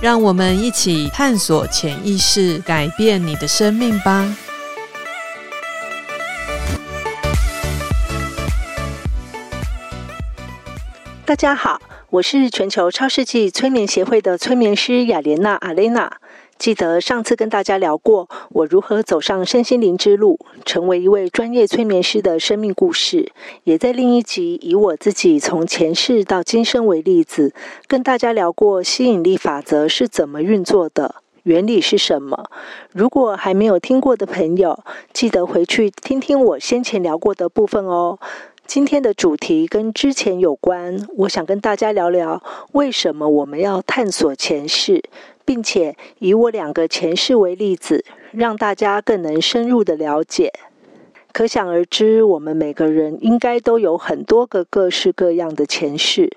让我们一起探索潜意识，改变你的生命吧。大家好，我是全球超世纪催眠协会的催眠师雅莲娜阿蕾娜。记得上次跟大家聊过我如何走上身心灵之路，成为一位专业催眠师的生命故事，也在另一集以我自己从前世到今生为例子，跟大家聊过吸引力法则是怎么运作的，原理是什么。如果还没有听过的朋友，记得回去听听我先前聊过的部分哦。今天的主题跟之前有关，我想跟大家聊聊为什么我们要探索前世，并且以我两个前世为例子，让大家更能深入的了解。可想而知，我们每个人应该都有很多个各式各样的前世，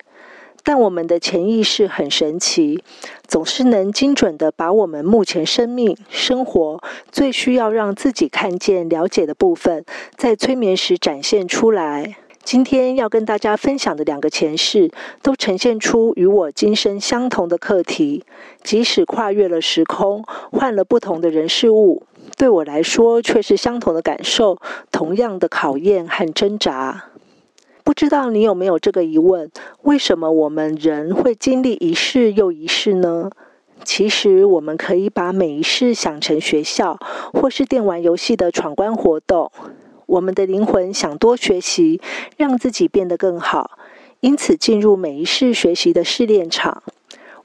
但我们的潜意识很神奇，总是能精准的把我们目前生命生活最需要让自己看见、了解的部分，在催眠时展现出来。今天要跟大家分享的两个前世，都呈现出与我今生相同的课题。即使跨越了时空，换了不同的人事物，对我来说却是相同的感受，同样的考验和挣扎。不知道你有没有这个疑问：为什么我们人会经历一世又一世呢？其实，我们可以把每一世想成学校，或是电玩游戏的闯关活动。我们的灵魂想多学习，让自己变得更好，因此进入每一世学习的试炼场。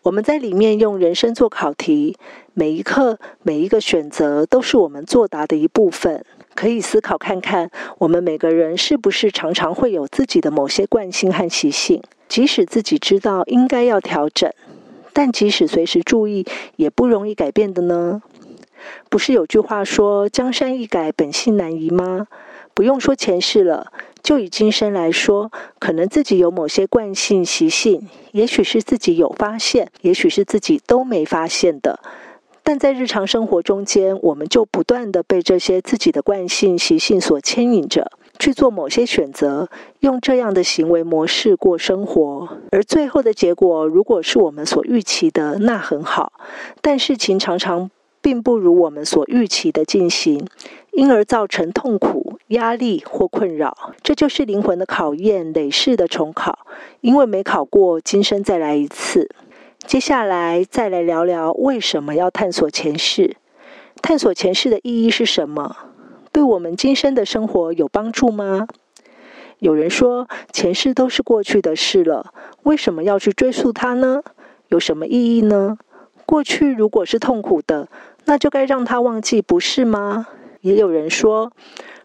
我们在里面用人生做考题，每一刻、每一个选择都是我们作答的一部分。可以思考看看，我们每个人是不是常常会有自己的某些惯性和习性，即使自己知道应该要调整，但即使随时注意，也不容易改变的呢？不是有句话说“江山易改，本性难移”吗？不用说前世了，就以今生来说，可能自己有某些惯性习性，也许是自己有发现，也许是自己都没发现的。但在日常生活中间，我们就不断地被这些自己的惯性习性所牵引着，去做某些选择，用这样的行为模式过生活。而最后的结果，如果是我们所预期的，那很好。但事情常常并不如我们所预期的进行。因而造成痛苦、压力或困扰，这就是灵魂的考验，累世的重考。因为没考过，今生再来一次。接下来再来聊聊为什么要探索前世？探索前世的意义是什么？对我们今生的生活有帮助吗？有人说，前世都是过去的事了，为什么要去追溯它呢？有什么意义呢？过去如果是痛苦的，那就该让它忘记，不是吗？也有人说，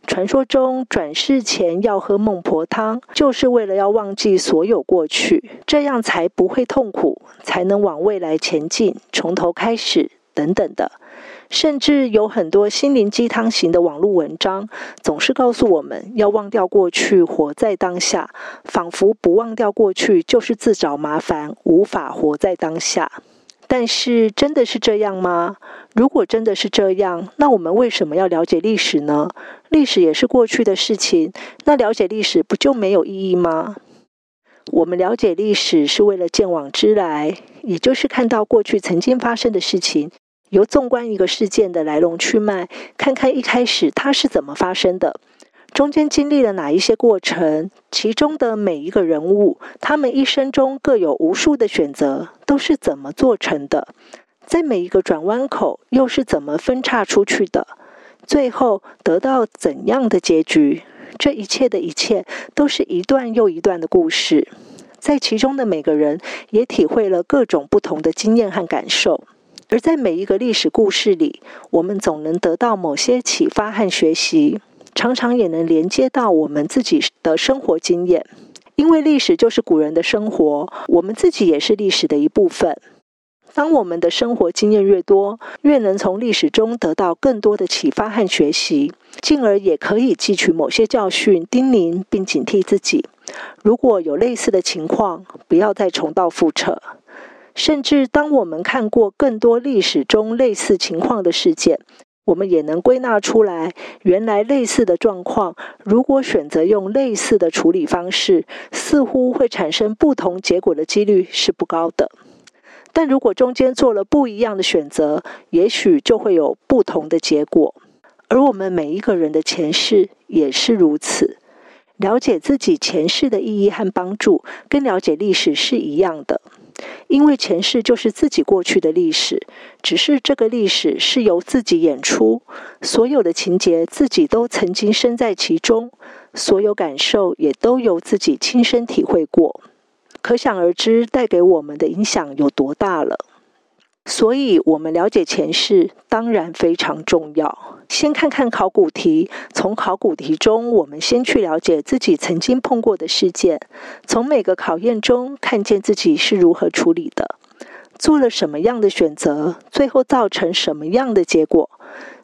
传说中转世前要喝孟婆汤，就是为了要忘记所有过去，这样才不会痛苦，才能往未来前进，从头开始等等的。甚至有很多心灵鸡汤型的网络文章，总是告诉我们要忘掉过去，活在当下，仿佛不忘掉过去就是自找麻烦，无法活在当下。但是，真的是这样吗？如果真的是这样，那我们为什么要了解历史呢？历史也是过去的事情，那了解历史不就没有意义吗？我们了解历史是为了见往知来，也就是看到过去曾经发生的事情，由纵观一个事件的来龙去脉，看看一开始它是怎么发生的。中间经历了哪一些过程？其中的每一个人物，他们一生中各有无数的选择，都是怎么做成的？在每一个转弯口，又是怎么分叉出去的？最后得到怎样的结局？这一切的一切，都是一段又一段的故事。在其中的每个人，也体会了各种不同的经验和感受。而在每一个历史故事里，我们总能得到某些启发和学习。常常也能连接到我们自己的生活经验，因为历史就是古人的生活，我们自己也是历史的一部分。当我们的生活经验越多，越能从历史中得到更多的启发和学习，进而也可以汲取某些教训，叮咛并警惕自己。如果有类似的情况，不要再重蹈覆辙。甚至当我们看过更多历史中类似情况的事件，我们也能归纳出来，原来类似的状况，如果选择用类似的处理方式，似乎会产生不同结果的几率是不高的。但如果中间做了不一样的选择，也许就会有不同的结果。而我们每一个人的前世也是如此。了解自己前世的意义和帮助，跟了解历史是一样的。因为前世就是自己过去的历史，只是这个历史是由自己演出，所有的情节自己都曾经身在其中，所有感受也都由自己亲身体会过。可想而知，带给我们的影响有多大了。所以，我们了解前世当然非常重要。先看看考古题，从考古题中，我们先去了解自己曾经碰过的事件，从每个考验中看见自己是如何处理的，做了什么样的选择，最后造成什么样的结果。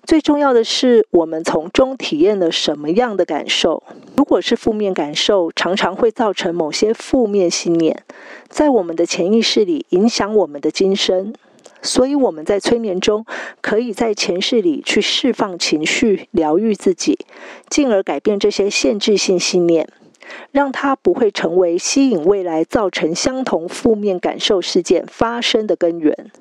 最重要的是，我们从中体验了什么样的感受？如果是负面感受，常常会造成某些负面信念，在我们的潜意识里影响我们的今生。所以我们在催眠中，可以在前世里去释放情绪，疗愈自己，进而改变这些限制性信念，让它不会成为吸引未来造成相同负面感受事件发生的根源。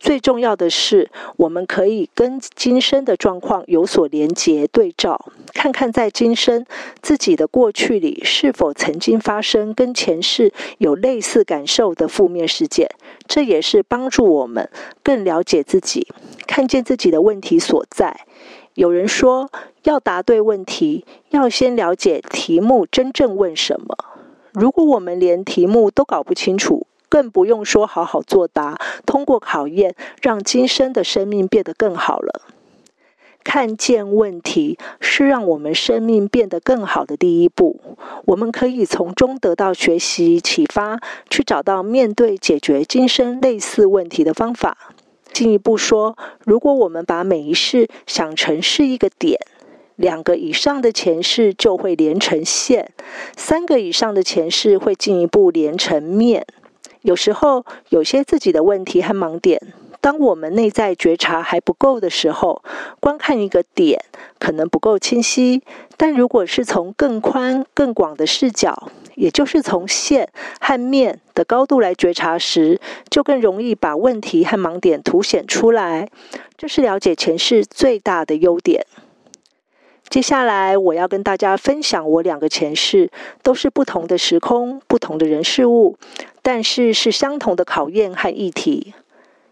最重要的是，我们可以跟今生的状况有所连结对照，看看在今生自己的过去里是否曾经发生跟前世有类似感受的负面事件。这也是帮助我们更了解自己，看见自己的问题所在。有人说，要答对问题，要先了解题目真正问什么。如果我们连题目都搞不清楚，更不用说好好作答，通过考验，让今生的生命变得更好了。看见问题是让我们生命变得更好的第一步，我们可以从中得到学习启发，去找到面对解决今生类似问题的方法。进一步说，如果我们把每一世想成是一个点，两个以上的前世就会连成线，三个以上的前世会进一步连成面。有时候，有些自己的问题和盲点，当我们内在觉察还不够的时候，观看一个点可能不够清晰。但如果是从更宽、更广的视角，也就是从线和面的高度来觉察时，就更容易把问题和盲点凸显出来。这是了解前世最大的优点。接下来，我要跟大家分享我两个前世，都是不同的时空、不同的人事物，但是是相同的考验和议题。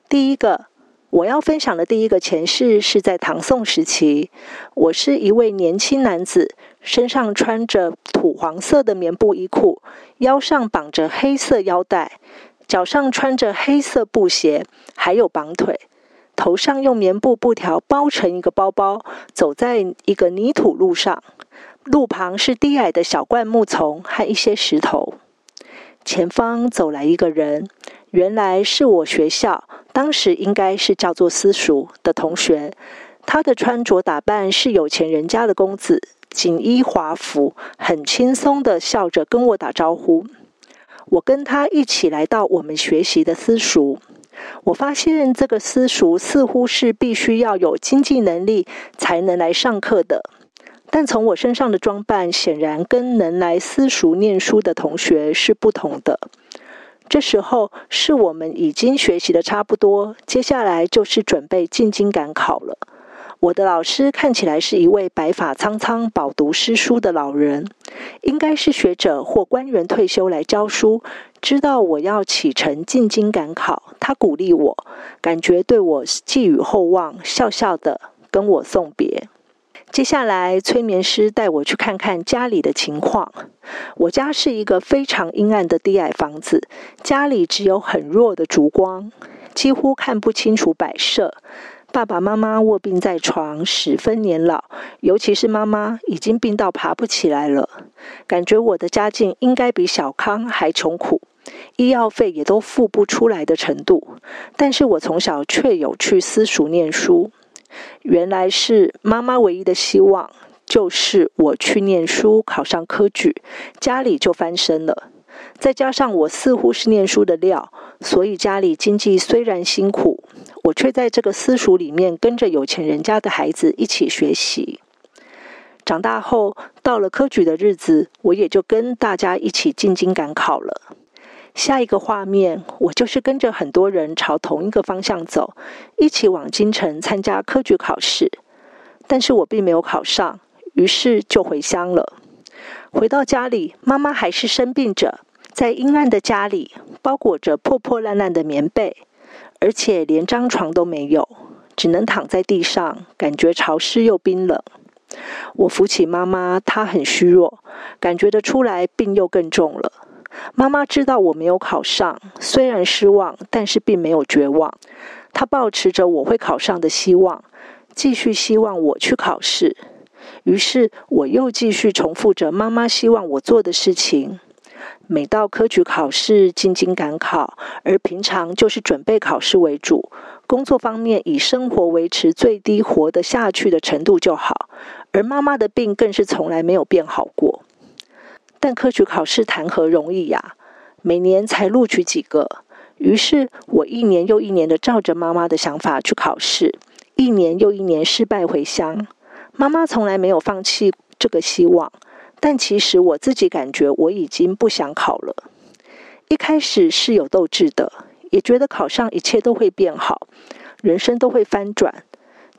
第一个，我要分享的第一个前世是在唐宋时期，我是一位年轻男子，身上穿着土黄色的棉布衣裤，腰上绑着黑色腰带，脚上穿着黑色布鞋，还有绑腿。头上用棉布布条包成一个包包，走在一个泥土路上，路旁是低矮的小灌木丛和一些石头。前方走来一个人，原来是我学校当时应该是叫做私塾的同学。他的穿着打扮是有钱人家的公子，锦衣华服，很轻松的笑着跟我打招呼。我跟他一起来到我们学习的私塾。我发现这个私塾似乎是必须要有经济能力才能来上课的，但从我身上的装扮，显然跟能来私塾念书的同学是不同的。这时候是我们已经学习的差不多，接下来就是准备进京赶考了。我的老师看起来是一位白发苍苍、饱读诗书的老人，应该是学者或官员退休来教书。知道我要启程进京赶考，他鼓励我，感觉对我寄予厚望，笑笑的跟我送别。接下来，催眠师带我去看看家里的情况。我家是一个非常阴暗的低矮房子，家里只有很弱的烛光，几乎看不清楚摆设。爸爸妈妈卧病在床，十分年老，尤其是妈妈已经病到爬不起来了。感觉我的家境应该比小康还穷苦。医药费也都付不出来的程度。但是我从小却有去私塾念书，原来是妈妈唯一的希望，就是我去念书，考上科举，家里就翻身了。再加上我似乎是念书的料，所以家里经济虽然辛苦，我却在这个私塾里面跟着有钱人家的孩子一起学习。长大后，到了科举的日子，我也就跟大家一起进京赶考了。下一个画面，我就是跟着很多人朝同一个方向走，一起往京城参加科举考试。但是我并没有考上，于是就回乡了。回到家里，妈妈还是生病着。在阴暗的家里，包裹着破破烂烂的棉被，而且连张床都没有，只能躺在地上，感觉潮湿又冰冷。我扶起妈妈，她很虚弱，感觉得出来病又更重了。妈妈知道我没有考上，虽然失望，但是并没有绝望。她抱持着我会考上的希望，继续希望我去考试。于是，我又继续重复着妈妈希望我做的事情。每到科举考试，进京赶考，而平常就是准备考试为主。工作方面，以生活维持最低活得下去的程度就好。而妈妈的病更是从来没有变好过。但科举考试谈何容易呀？每年才录取几个。于是我一年又一年的照着妈妈的想法去考试，一年又一年失败回乡。妈妈从来没有放弃这个希望。但其实我自己感觉我已经不想考了。一开始是有斗志的，也觉得考上一切都会变好，人生都会翻转。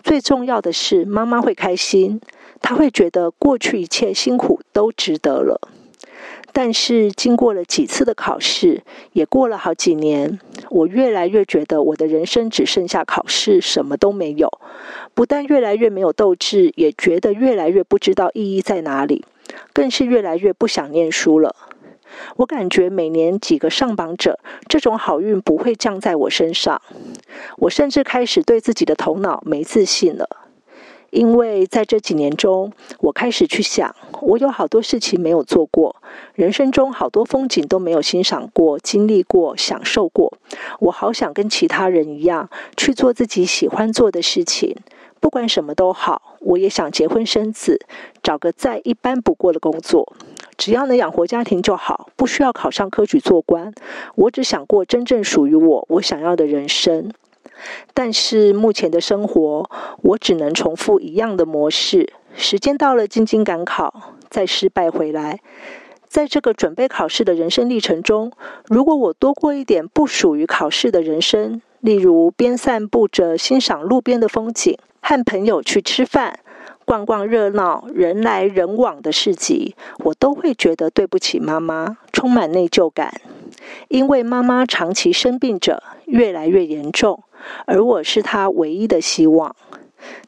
最重要的是妈妈会开心，她会觉得过去一切辛苦都值得了。但是经过了几次的考试，也过了好几年，我越来越觉得我的人生只剩下考试，什么都没有。不但越来越没有斗志，也觉得越来越不知道意义在哪里。更是越来越不想念书了。我感觉每年几个上榜者，这种好运不会降在我身上。我甚至开始对自己的头脑没自信了，因为在这几年中，我开始去想，我有好多事情没有做过，人生中好多风景都没有欣赏过、经历过、享受过。我好想跟其他人一样，去做自己喜欢做的事情。不管什么都好，我也想结婚生子，找个再一般不过的工作，只要能养活家庭就好，不需要考上科举做官。我只想过真正属于我、我想要的人生。但是目前的生活，我只能重复一样的模式。时间到了，进京赶考，再失败回来。在这个准备考试的人生历程中，如果我多过一点不属于考试的人生，例如边散步着欣赏路边的风景，和朋友去吃饭，逛逛热闹、人来人往的市集，我都会觉得对不起妈妈，充满内疚感。因为妈妈长期生病着，越来越严重，而我是她唯一的希望。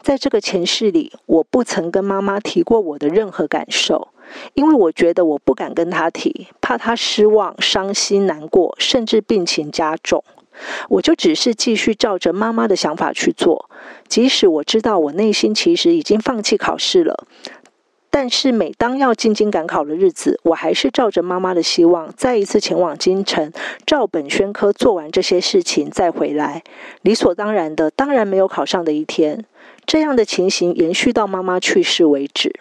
在这个前世里，我不曾跟妈妈提过我的任何感受，因为我觉得我不敢跟她提，怕她失望、伤心、难过，甚至病情加重。我就只是继续照着妈妈的想法去做，即使我知道我内心其实已经放弃考试了，但是每当要进京赶考的日子，我还是照着妈妈的希望，再一次前往京城，照本宣科做完这些事情再回来。理所当然的，当然没有考上的一天。这样的情形延续到妈妈去世为止。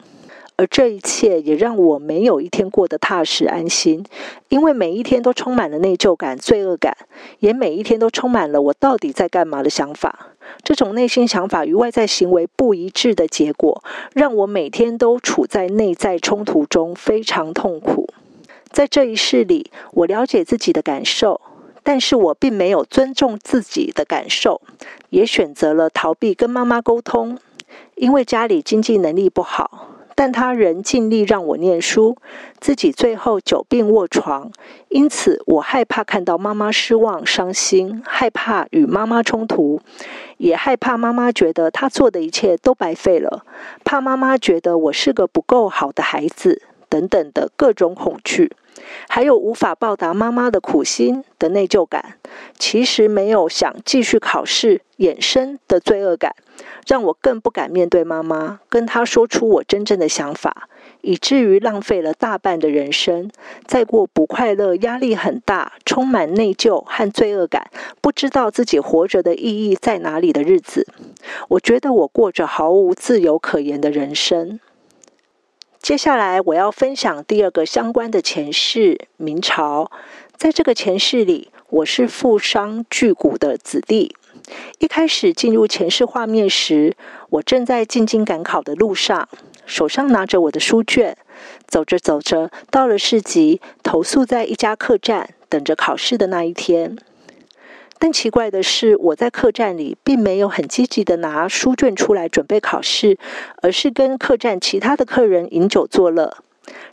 而这一切也让我没有一天过得踏实安心，因为每一天都充满了内疚感、罪恶感，也每一天都充满了我到底在干嘛的想法。这种内心想法与外在行为不一致的结果，让我每天都处在内在冲突中，非常痛苦。在这一世里，我了解自己的感受，但是我并没有尊重自己的感受，也选择了逃避跟妈妈沟通，因为家里经济能力不好。但他仍尽力让我念书，自己最后久病卧床，因此我害怕看到妈妈失望、伤心，害怕与妈妈冲突，也害怕妈妈觉得他做的一切都白费了，怕妈妈觉得我是个不够好的孩子，等等的各种恐惧。还有无法报答妈妈的苦心的内疚感，其实没有想继续考试衍生的罪恶感，让我更不敢面对妈妈，跟她说出我真正的想法，以至于浪费了大半的人生，再过不快乐、压力很大、充满内疚和罪恶感，不知道自己活着的意义在哪里的日子。我觉得我过着毫无自由可言的人生。接下来我要分享第二个相关的前世——明朝。在这个前世里，我是富商巨贾的子弟。一开始进入前世画面时，我正在进京赶考的路上，手上拿着我的书卷，走着走着，到了市集，投宿在一家客栈，等着考试的那一天。但奇怪的是，我在客栈里并没有很积极的拿书卷出来准备考试，而是跟客栈其他的客人饮酒作乐，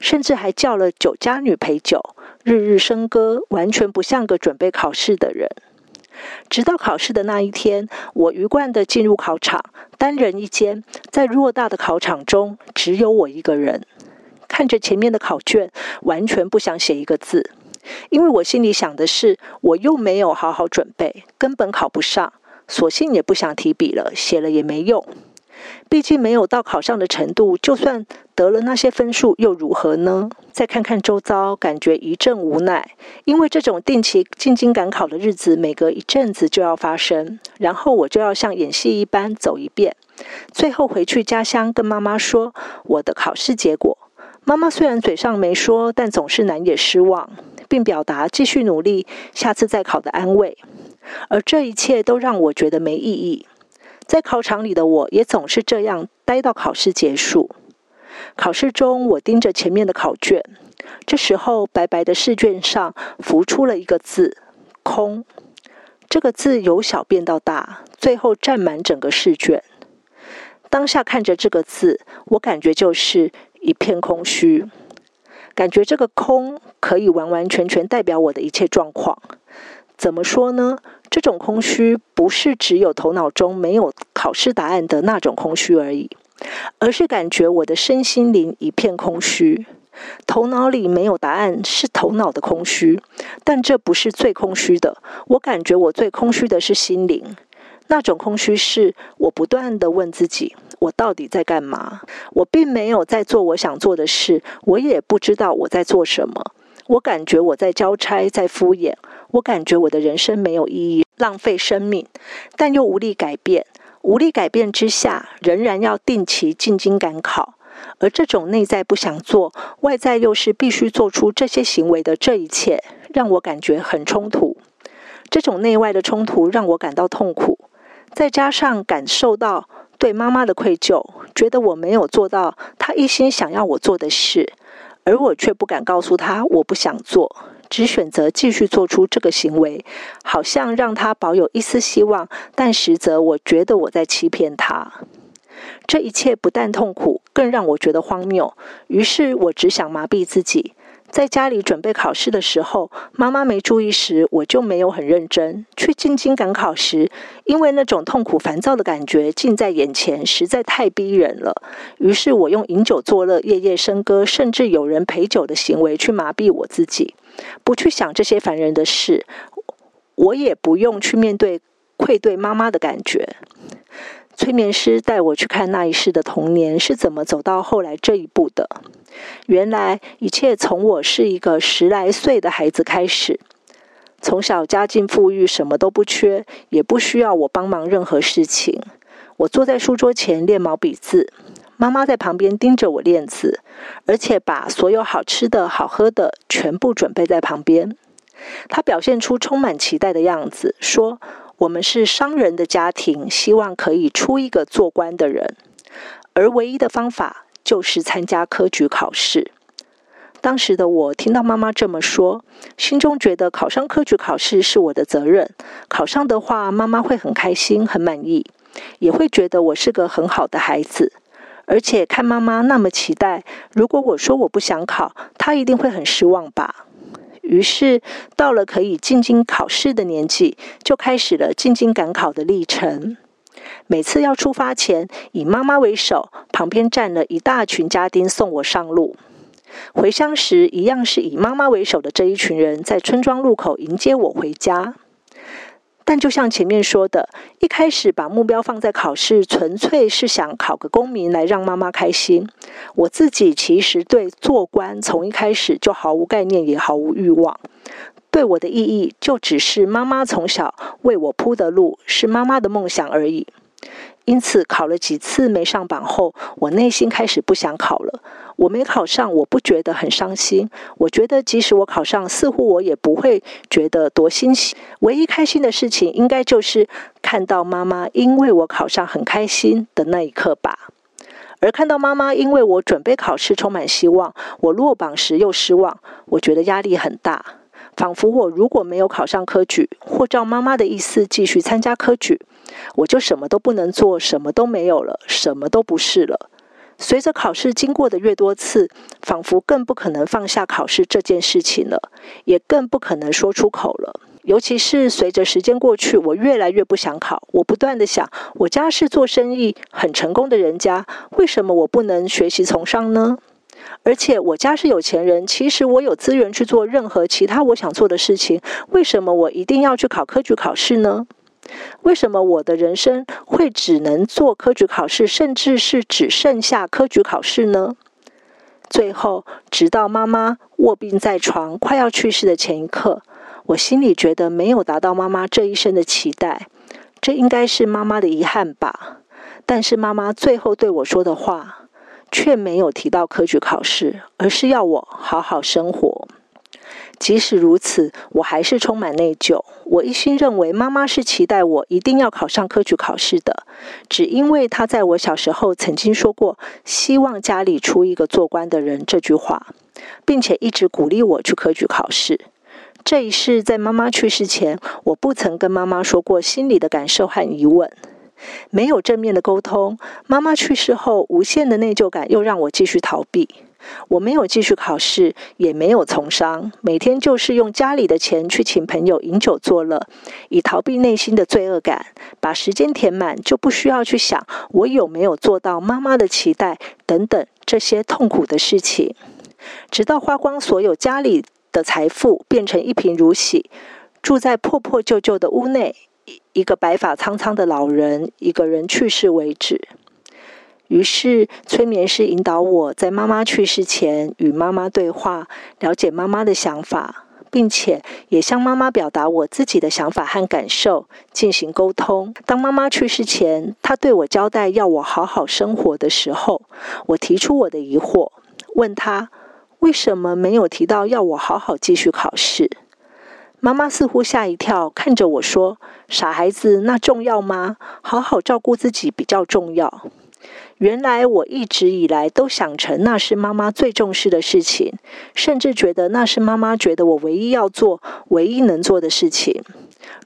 甚至还叫了酒家女陪酒，日日笙歌，完全不像个准备考试的人。直到考试的那一天，我鱼贯地进入考场，单人一间，在偌大的考场中，只有我一个人，看着前面的考卷，完全不想写一个字。因为我心里想的是，我又没有好好准备，根本考不上，索性也不想提笔了，写了也没用。毕竟没有到考上的程度，就算得了那些分数又如何呢？再看看周遭，感觉一阵无奈。因为这种定期进京赶考的日子，每隔一阵子就要发生，然后我就要像演戏一般走一遍，最后回去家乡跟妈妈说我的考试结果。妈妈虽然嘴上没说，但总是难掩失望。并表达继续努力，下次再考的安慰，而这一切都让我觉得没意义。在考场里的我也总是这样待到考试结束。考试中，我盯着前面的考卷，这时候白白的试卷上浮出了一个字“空”。这个字由小变到大，最后占满整个试卷。当下看着这个字，我感觉就是一片空虚。感觉这个空可以完完全全代表我的一切状况。怎么说呢？这种空虚不是只有头脑中没有考试答案的那种空虚而已，而是感觉我的身心灵一片空虚。头脑里没有答案是头脑的空虚，但这不是最空虚的。我感觉我最空虚的是心灵。那种空虚是我不断地问自己：我到底在干嘛？我并没有在做我想做的事，我也不知道我在做什么。我感觉我在交差，在敷衍。我感觉我的人生没有意义，浪费生命，但又无力改变。无力改变之下，仍然要定期进京赶考。而这种内在不想做，外在又是必须做出这些行为的这一切，让我感觉很冲突。这种内外的冲突让我感到痛苦。再加上感受到对妈妈的愧疚，觉得我没有做到她一心想要我做的事，而我却不敢告诉她我不想做，只选择继续做出这个行为，好像让他保有一丝希望，但实则我觉得我在欺骗他。这一切不但痛苦，更让我觉得荒谬。于是我只想麻痹自己。在家里准备考试的时候，妈妈没注意时，我就没有很认真。去进京赶考时，因为那种痛苦烦躁的感觉近在眼前，实在太逼人了。于是我用饮酒作乐、夜夜笙歌，甚至有人陪酒的行为去麻痹我自己，不去想这些烦人的事，我也不用去面对愧对妈妈的感觉。催眠师带我去看那一世的童年是怎么走到后来这一步的。原来一切从我是一个十来岁的孩子开始，从小家境富裕，什么都不缺，也不需要我帮忙任何事情。我坐在书桌前练毛笔字，妈妈在旁边盯着我练字，而且把所有好吃的好喝的全部准备在旁边。她表现出充满期待的样子，说。我们是商人的家庭，希望可以出一个做官的人，而唯一的方法就是参加科举考试。当时的我听到妈妈这么说，心中觉得考上科举考试是我的责任，考上的话，妈妈会很开心、很满意，也会觉得我是个很好的孩子。而且看妈妈那么期待，如果我说我不想考，她一定会很失望吧。于是，到了可以进京考试的年纪，就开始了进京赶考的历程。每次要出发前，以妈妈为首，旁边站了一大群家丁送我上路。回乡时，一样是以妈妈为首的这一群人，在村庄路口迎接我回家。但就像前面说的，一开始把目标放在考试，纯粹是想考个功名来让妈妈开心。我自己其实对做官从一开始就毫无概念，也毫无欲望。对我的意义，就只是妈妈从小为我铺的路，是妈妈的梦想而已。因此，考了几次没上榜后，我内心开始不想考了。我没考上，我不觉得很伤心。我觉得，即使我考上，似乎我也不会觉得多欣喜。唯一开心的事情，应该就是看到妈妈因为我考上很开心的那一刻吧。而看到妈妈因为我准备考试充满希望，我落榜时又失望，我觉得压力很大。仿佛我如果没有考上科举，或照妈妈的意思继续参加科举，我就什么都不能做，什么都没有了，什么都不是了。随着考试经过的越多次，仿佛更不可能放下考试这件事情了，也更不可能说出口了。尤其是随着时间过去，我越来越不想考。我不断地想，我家是做生意很成功的人家，为什么我不能学习从商呢？而且我家是有钱人，其实我有资源去做任何其他我想做的事情，为什么我一定要去考科举考试呢？为什么我的人生会只能做科举考试，甚至是只剩下科举考试呢？最后，直到妈妈卧病在床，快要去世的前一刻，我心里觉得没有达到妈妈这一生的期待，这应该是妈妈的遗憾吧。但是妈妈最后对我说的话，却没有提到科举考试，而是要我好好生活。即使如此，我还是充满内疚。我一心认为妈妈是期待我一定要考上科举考试的，只因为她在我小时候曾经说过“希望家里出一个做官的人”这句话，并且一直鼓励我去科举考试。这一世在妈妈去世前，我不曾跟妈妈说过心里的感受和疑问。没有正面的沟通，妈妈去世后，无限的内疚感又让我继续逃避。我没有继续考试，也没有从商，每天就是用家里的钱去请朋友饮酒作乐，以逃避内心的罪恶感，把时间填满，就不需要去想我有没有做到妈妈的期待等等这些痛苦的事情，直到花光所有家里的财富，变成一贫如洗，住在破破旧旧的屋内，一个白发苍苍的老人一个人去世为止。于是，催眠师引导我在妈妈去世前与妈妈对话，了解妈妈的想法，并且也向妈妈表达我自己的想法和感受，进行沟通。当妈妈去世前，她对我交代要我好好生活的时候，我提出我的疑惑，问她为什么没有提到要我好好继续考试。妈妈似乎吓一跳，看着我说：“傻孩子，那重要吗？好好照顾自己比较重要。”原来我一直以来都想成那是妈妈最重视的事情，甚至觉得那是妈妈觉得我唯一要做、唯一能做的事情。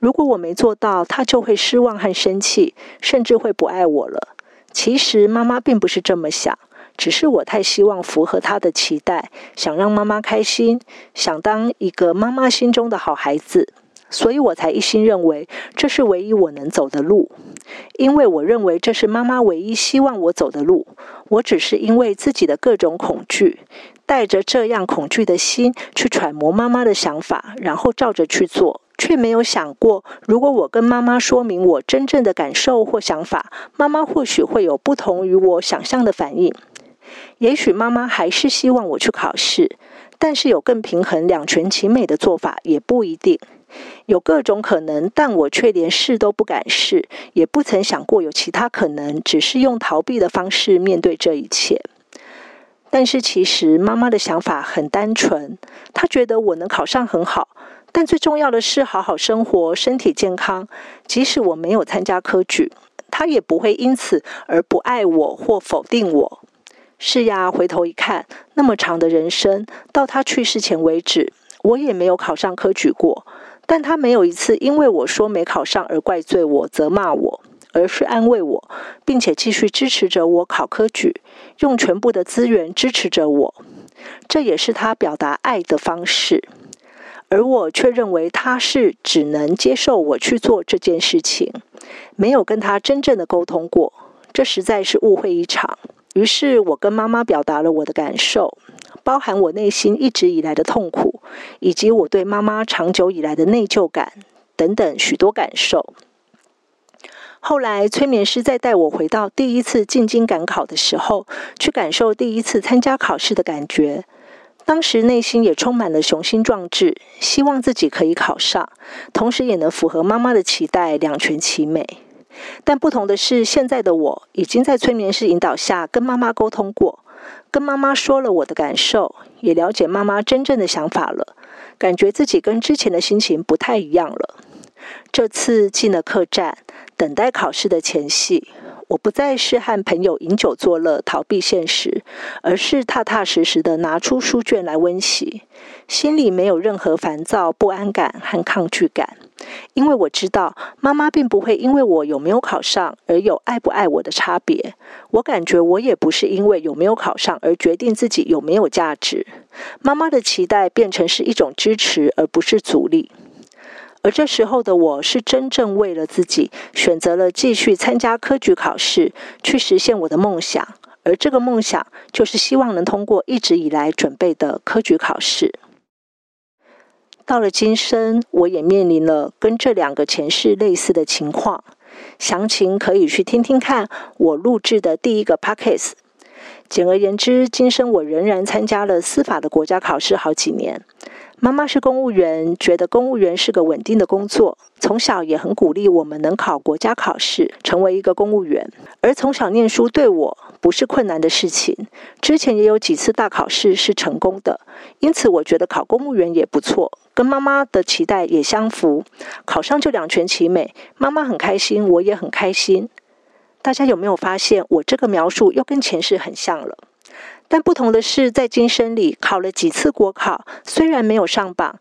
如果我没做到，她就会失望和生气，甚至会不爱我了。其实妈妈并不是这么想，只是我太希望符合她的期待，想让妈妈开心，想当一个妈妈心中的好孩子。所以我才一心认为这是唯一我能走的路，因为我认为这是妈妈唯一希望我走的路。我只是因为自己的各种恐惧，带着这样恐惧的心去揣摩妈妈的想法，然后照着去做，却没有想过，如果我跟妈妈说明我真正的感受或想法，妈妈或许会有不同于我想象的反应。也许妈妈还是希望我去考试，但是有更平衡、两全其美的做法也不一定。有各种可能，但我却连试都不敢试，也不曾想过有其他可能，只是用逃避的方式面对这一切。但是其实妈妈的想法很单纯，她觉得我能考上很好，但最重要的是好好生活，身体健康。即使我没有参加科举，她也不会因此而不爱我或否定我。是呀，回头一看，那么长的人生，到她去世前为止，我也没有考上科举过。但他没有一次因为我说没考上而怪罪我、责骂我，而是安慰我，并且继续支持着我考科举，用全部的资源支持着我。这也是他表达爱的方式，而我却认为他是只能接受我去做这件事情，没有跟他真正的沟通过，这实在是误会一场。于是我跟妈妈表达了我的感受。包含我内心一直以来的痛苦，以及我对妈妈长久以来的内疚感等等许多感受。后来，催眠师在带我回到第一次进京赶考的时候，去感受第一次参加考试的感觉。当时内心也充满了雄心壮志，希望自己可以考上，同时也能符合妈妈的期待，两全其美。但不同的是，现在的我已经在催眠师引导下跟妈妈沟通过，跟妈妈说了我的感受，也了解妈妈真正的想法了，感觉自己跟之前的心情不太一样了。这次进了客栈，等待考试的前夕。我不再是和朋友饮酒作乐、逃避现实，而是踏踏实实的拿出书卷来温习，心里没有任何烦躁、不安感和抗拒感，因为我知道妈妈并不会因为我有没有考上而有爱不爱我的差别。我感觉我也不是因为有没有考上而决定自己有没有价值。妈妈的期待变成是一种支持，而不是阻力。而这时候的我是真正为了自己选择了继续参加科举考试，去实现我的梦想。而这个梦想就是希望能通过一直以来准备的科举考试。到了今生，我也面临了跟这两个前世类似的情况。详情可以去听听看我录制的第一个 podcast。简而言之，今生我仍然参加了司法的国家考试好几年。妈妈是公务员，觉得公务员是个稳定的工作，从小也很鼓励我们能考国家考试，成为一个公务员。而从小念书对我不是困难的事情，之前也有几次大考试是成功的，因此我觉得考公务员也不错，跟妈妈的期待也相符，考上就两全其美，妈妈很开心，我也很开心。大家有没有发现，我这个描述又跟前世很像了？但不同的是，在今生里考了几次国考，虽然没有上榜，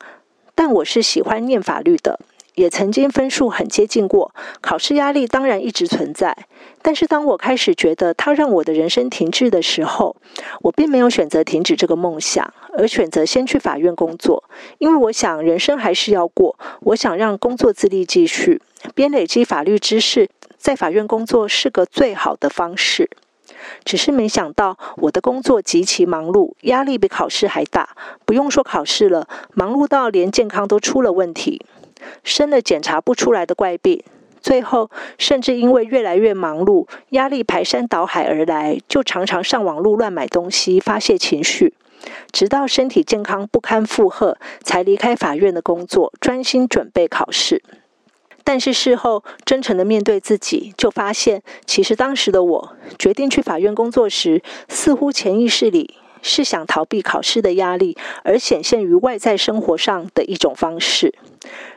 但我是喜欢念法律的，也曾经分数很接近过。考试压力当然一直存在，但是当我开始觉得它让我的人生停滞的时候，我并没有选择停止这个梦想，而选择先去法院工作，因为我想人生还是要过，我想让工作自力继续，边累积法律知识，在法院工作是个最好的方式。只是没想到，我的工作极其忙碌，压力比考试还大。不用说考试了，忙碌到连健康都出了问题，生了检查不出来的怪病。最后，甚至因为越来越忙碌，压力排山倒海而来，就常常上网路乱买东西发泄情绪，直到身体健康不堪负荷，才离开法院的工作，专心准备考试。但是事后真诚的面对自己，就发现其实当时的我决定去法院工作时，似乎潜意识里是想逃避考试的压力，而显现于外在生活上的一种方式。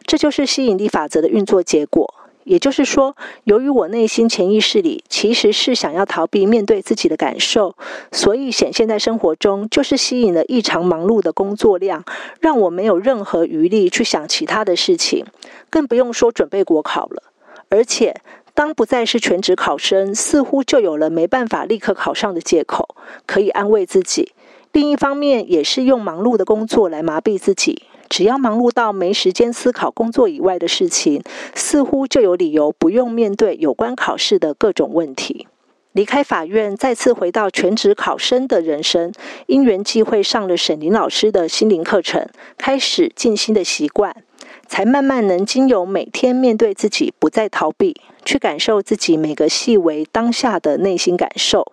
这就是吸引力法则的运作结果。也就是说，由于我内心潜意识里其实是想要逃避面对自己的感受，所以显现在生活中就是吸引了异常忙碌的工作量，让我没有任何余力去想其他的事情，更不用说准备国考了。而且，当不再是全职考生，似乎就有了没办法立刻考上的借口，可以安慰自己。另一方面，也是用忙碌的工作来麻痹自己。只要忙碌到没时间思考工作以外的事情，似乎就有理由不用面对有关考试的各种问题。离开法院，再次回到全职考生的人生，因缘际会上了沈林老师的心灵课程，开始静心的习惯，才慢慢能经由每天面对自己，不再逃避，去感受自己每个细微当下的内心感受。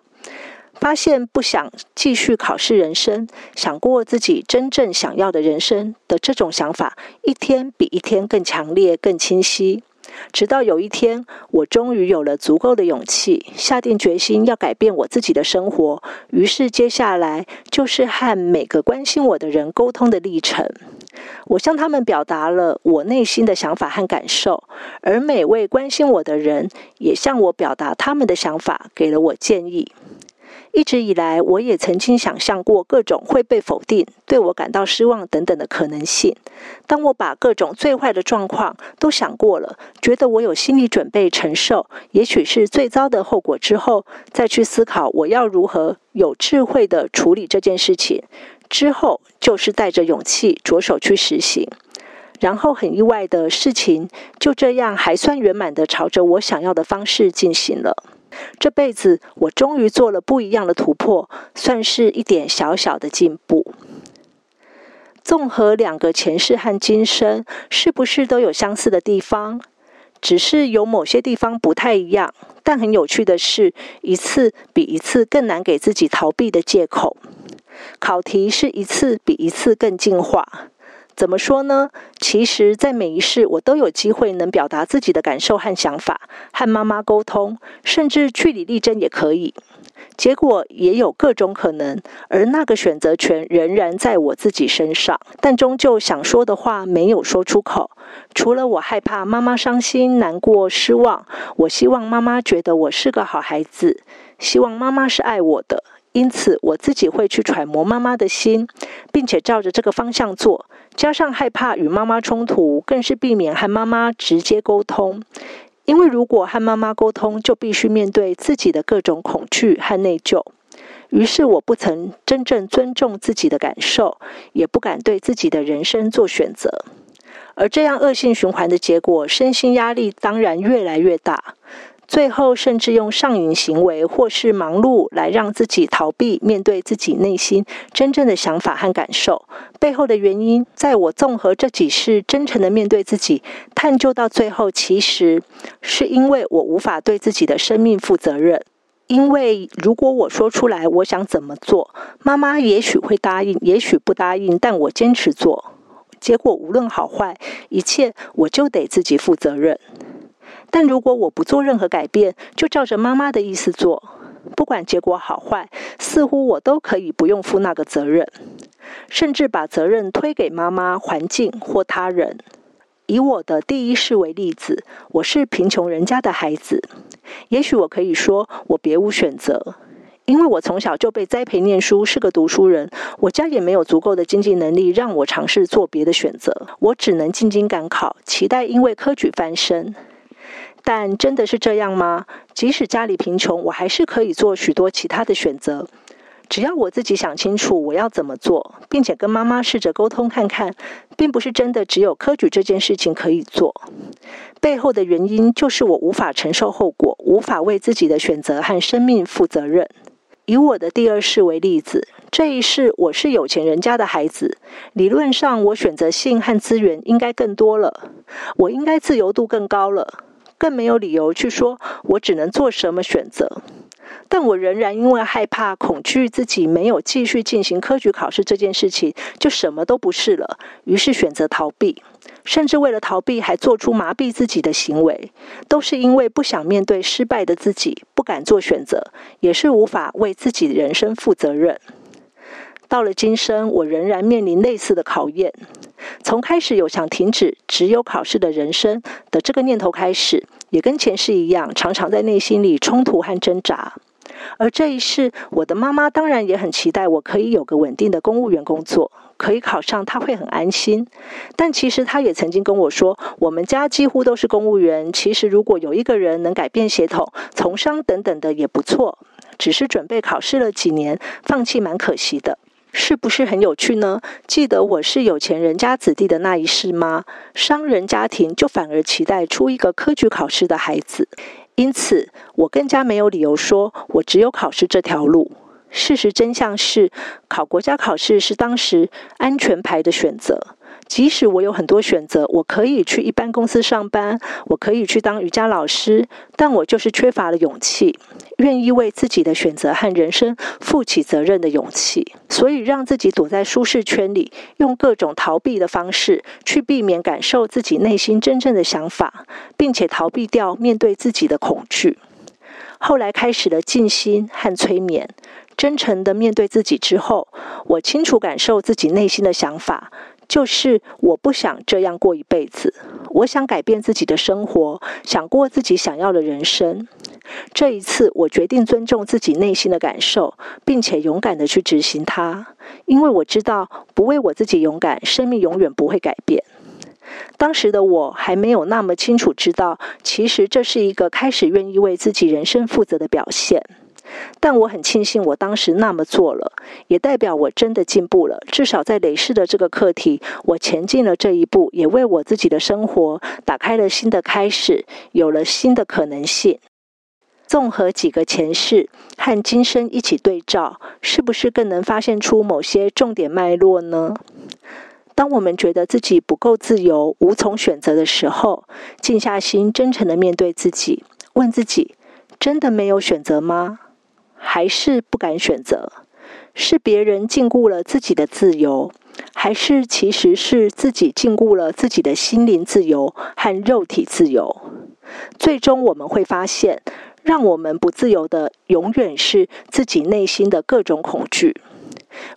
发现不想继续考试人生，想过自己真正想要的人生的这种想法，一天比一天更强烈、更清晰。直到有一天，我终于有了足够的勇气，下定决心要改变我自己的生活。于是，接下来就是和每个关心我的人沟通的历程。我向他们表达了我内心的想法和感受，而每位关心我的人也向我表达他们的想法，给了我建议。一直以来，我也曾经想象过各种会被否定、对我感到失望等等的可能性。当我把各种最坏的状况都想过了，觉得我有心理准备承受，也许是最糟的后果之后，再去思考我要如何有智慧地处理这件事情。之后就是带着勇气着手去实行，然后很意外的事情就这样还算圆满地朝着我想要的方式进行了。这辈子，我终于做了不一样的突破，算是一点小小的进步。综合两个前世和今生，是不是都有相似的地方？只是有某些地方不太一样。但很有趣的是，一次比一次更难给自己逃避的借口。考题是一次比一次更进化。怎么说呢？其实，在每一世，我都有机会能表达自己的感受和想法，和妈妈沟通，甚至据理力争也可以。结果也有各种可能，而那个选择权仍然在我自己身上。但终究想说的话没有说出口，除了我害怕妈妈伤心、难过、失望，我希望妈妈觉得我是个好孩子，希望妈妈是爱我的。因此，我自己会去揣摩妈妈的心，并且照着这个方向做。加上害怕与妈妈冲突，更是避免和妈妈直接沟通。因为如果和妈妈沟通，就必须面对自己的各种恐惧和内疚。于是，我不曾真正尊重自己的感受，也不敢对自己的人生做选择。而这样恶性循环的结果，身心压力当然越来越大。最后，甚至用上瘾行为或是忙碌来让自己逃避面对自己内心真正的想法和感受。背后的原因，在我综合这几事真诚的面对自己，探究到最后，其实是因为我无法对自己的生命负责任。因为如果我说出来我想怎么做，妈妈也许会答应，也许不答应，但我坚持做，结果无论好坏，一切我就得自己负责任。但如果我不做任何改变，就照着妈妈的意思做，不管结果好坏，似乎我都可以不用负那个责任，甚至把责任推给妈妈、环境或他人。以我的第一世为例子，我是贫穷人家的孩子，也许我可以说我别无选择，因为我从小就被栽培念书，是个读书人，我家也没有足够的经济能力让我尝试做别的选择，我只能进京赶考，期待因为科举翻身。但真的是这样吗？即使家里贫穷，我还是可以做许多其他的选择。只要我自己想清楚我要怎么做，并且跟妈妈试着沟通看看，并不是真的只有科举这件事情可以做。背后的原因就是我无法承受后果，无法为自己的选择和生命负责任。以我的第二世为例子，这一世我是有钱人家的孩子，理论上我选择性和资源应该更多了，我应该自由度更高了。更没有理由去说我只能做什么选择，但我仍然因为害怕、恐惧自己没有继续进行科举考试这件事情，就什么都不是了，于是选择逃避，甚至为了逃避还做出麻痹自己的行为，都是因为不想面对失败的自己，不敢做选择，也是无法为自己人生负责任。到了今生，我仍然面临类似的考验。从开始有想停止只有考试的人生的这个念头开始，也跟前世一样，常常在内心里冲突和挣扎。而这一世，我的妈妈当然也很期待我可以有个稳定的公务员工作，可以考上，她会很安心。但其实她也曾经跟我说，我们家几乎都是公务员，其实如果有一个人能改变血统、从商等等的也不错。只是准备考试了几年，放弃蛮可惜的。是不是很有趣呢？记得我是有钱人家子弟的那一世吗？商人家庭就反而期待出一个科举考试的孩子，因此我更加没有理由说我只有考试这条路。事实真相是，考国家考试是当时安全牌的选择。即使我有很多选择，我可以去一般公司上班，我可以去当瑜伽老师，但我就是缺乏了勇气，愿意为自己的选择和人生负起责任的勇气。所以让自己躲在舒适圈里，用各种逃避的方式去避免感受自己内心真正的想法，并且逃避掉面对自己的恐惧。后来开始了静心和催眠，真诚地面对自己之后，我清楚感受自己内心的想法。就是我不想这样过一辈子，我想改变自己的生活，想过自己想要的人生。这一次，我决定尊重自己内心的感受，并且勇敢地去执行它，因为我知道不为我自己勇敢，生命永远不会改变。当时的我还没有那么清楚知道，其实这是一个开始愿意为自己人生负责的表现。但我很庆幸我当时那么做了，也代表我真的进步了。至少在累世的这个课题，我前进了这一步，也为我自己的生活打开了新的开始，有了新的可能性。综合几个前世和今生一起对照，是不是更能发现出某些重点脉络呢？当我们觉得自己不够自由、无从选择的时候，静下心，真诚地面对自己，问自己：真的没有选择吗？还是不敢选择？是别人禁锢了自己的自由，还是其实是自己禁锢了自己的心灵自由和肉体自由？最终我们会发现，让我们不自由的，永远是自己内心的各种恐惧。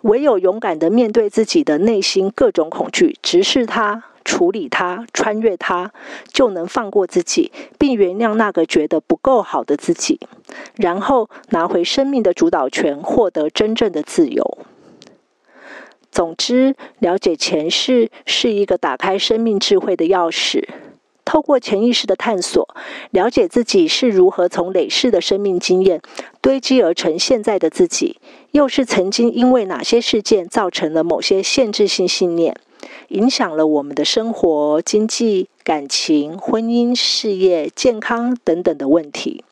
唯有勇敢的面对自己的内心各种恐惧，直视它，处理它，穿越它，就能放过自己，并原谅那个觉得不够好的自己，然后拿回生命的主导权，获得真正的自由。总之，了解前世是一个打开生命智慧的钥匙。透过潜意识的探索，了解自己是如何从累世的生命经验堆积而成现在的自己，又是曾经因为哪些事件造成了某些限制性信念，影响了我们的生活、经济、感情、婚姻、事业、健康等等的问题。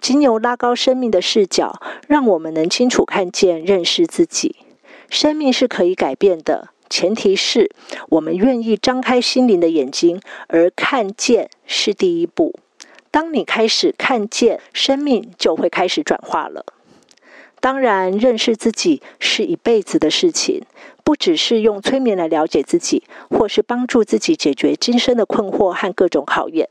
经由拉高生命的视角，让我们能清楚看见、认识自己。生命是可以改变的。前提是我们愿意张开心灵的眼睛，而看见是第一步。当你开始看见，生命就会开始转化了。当然，认识自己是一辈子的事情，不只是用催眠来了解自己，或是帮助自己解决今生的困惑和各种考验。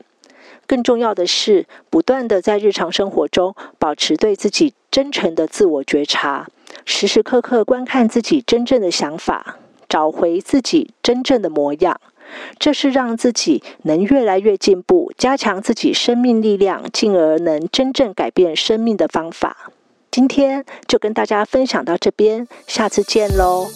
更重要的是，不断地在日常生活中保持对自己真诚的自我觉察，时时刻刻观看自己真正的想法。找回自己真正的模样，这是让自己能越来越进步，加强自己生命力量，进而能真正改变生命的方法。今天就跟大家分享到这边，下次见喽。